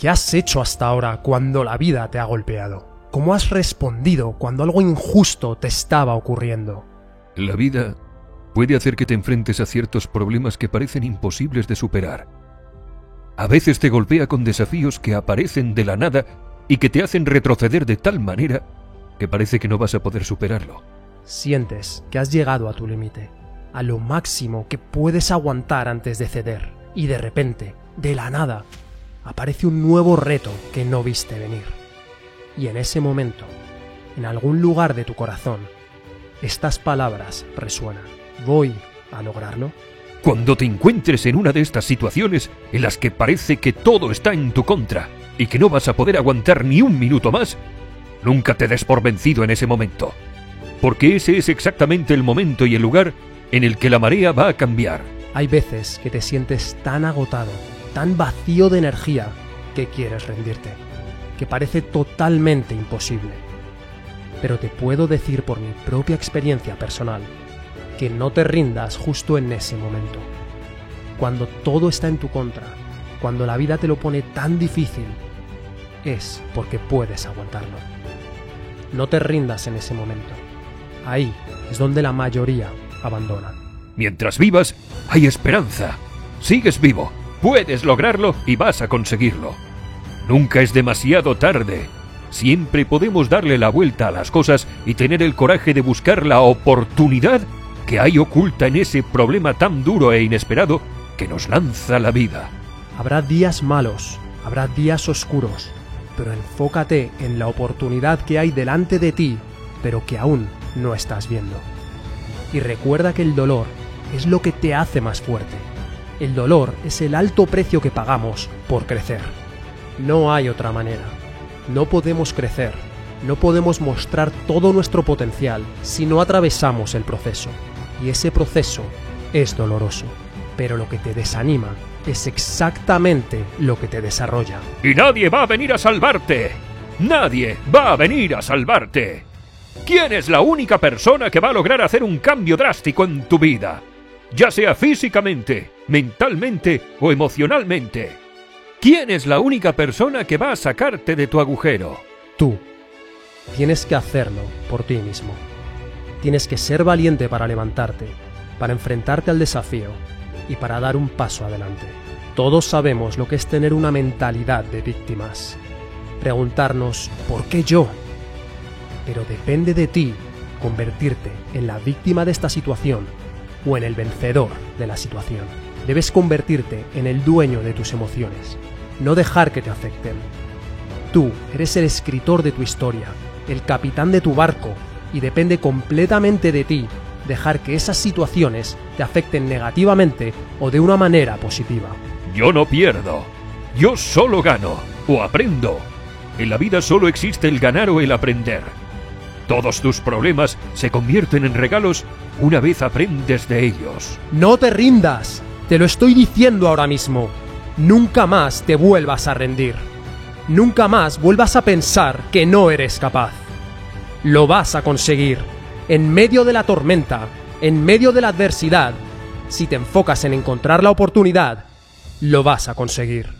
¿Qué has hecho hasta ahora cuando la vida te ha golpeado? ¿Cómo has respondido cuando algo injusto te estaba ocurriendo? La vida puede hacer que te enfrentes a ciertos problemas que parecen imposibles de superar. A veces te golpea con desafíos que aparecen de la nada y que te hacen retroceder de tal manera que parece que no vas a poder superarlo. Sientes que has llegado a tu límite, a lo máximo que puedes aguantar antes de ceder, y de repente, de la nada, aparece un nuevo reto que no viste venir. Y en ese momento, en algún lugar de tu corazón, estas palabras resuenan. ¿Voy a lograrlo? Cuando te encuentres en una de estas situaciones en las que parece que todo está en tu contra y que no vas a poder aguantar ni un minuto más, nunca te des por vencido en ese momento, porque ese es exactamente el momento y el lugar en el que la marea va a cambiar. Hay veces que te sientes tan agotado, tan vacío de energía, que quieres rendirte, que parece totalmente imposible. Pero te puedo decir por mi propia experiencia personal que no te rindas justo en ese momento. Cuando todo está en tu contra, cuando la vida te lo pone tan difícil, es porque puedes aguantarlo. No te rindas en ese momento. Ahí es donde la mayoría abandonan. Mientras vivas, hay esperanza. Sigues vivo, puedes lograrlo y vas a conseguirlo. Nunca es demasiado tarde. Siempre podemos darle la vuelta a las cosas y tener el coraje de buscar la oportunidad que hay oculta en ese problema tan duro e inesperado que nos lanza la vida. Habrá días malos, habrá días oscuros, pero enfócate en la oportunidad que hay delante de ti, pero que aún no estás viendo. Y recuerda que el dolor es lo que te hace más fuerte. El dolor es el alto precio que pagamos por crecer. No hay otra manera. No podemos crecer, no podemos mostrar todo nuestro potencial si no atravesamos el proceso y ese proceso es doloroso, pero lo que te desanima es exactamente lo que te desarrolla. Y nadie va a venir a salvarte. Nadie va a venir a salvarte. ¿Quién es la única persona que va a lograr hacer un cambio drástico en tu vida? Ya sea físicamente, mentalmente o emocionalmente. ¿Quién es la única persona que va a sacarte de tu agujero? Tú. Tienes que hacerlo por ti mismo. Tienes que ser valiente para levantarte, para enfrentarte al desafío y para dar un paso adelante. Todos sabemos lo que es tener una mentalidad de víctimas. Preguntarnos, ¿por qué yo? Pero depende de ti convertirte en la víctima de esta situación o en el vencedor de la situación. Debes convertirte en el dueño de tus emociones, no dejar que te afecten. Tú eres el escritor de tu historia, el capitán de tu barco y depende completamente de ti dejar que esas situaciones te afecten negativamente o de una manera positiva. Yo no pierdo, yo solo gano o aprendo. En la vida solo existe el ganar o el aprender. Todos tus problemas se convierten en regalos una vez aprendes de ellos. No te rindas, te lo estoy diciendo ahora mismo. Nunca más te vuelvas a rendir. Nunca más vuelvas a pensar que no eres capaz lo vas a conseguir. En medio de la tormenta, en medio de la adversidad, si te enfocas en encontrar la oportunidad, lo vas a conseguir.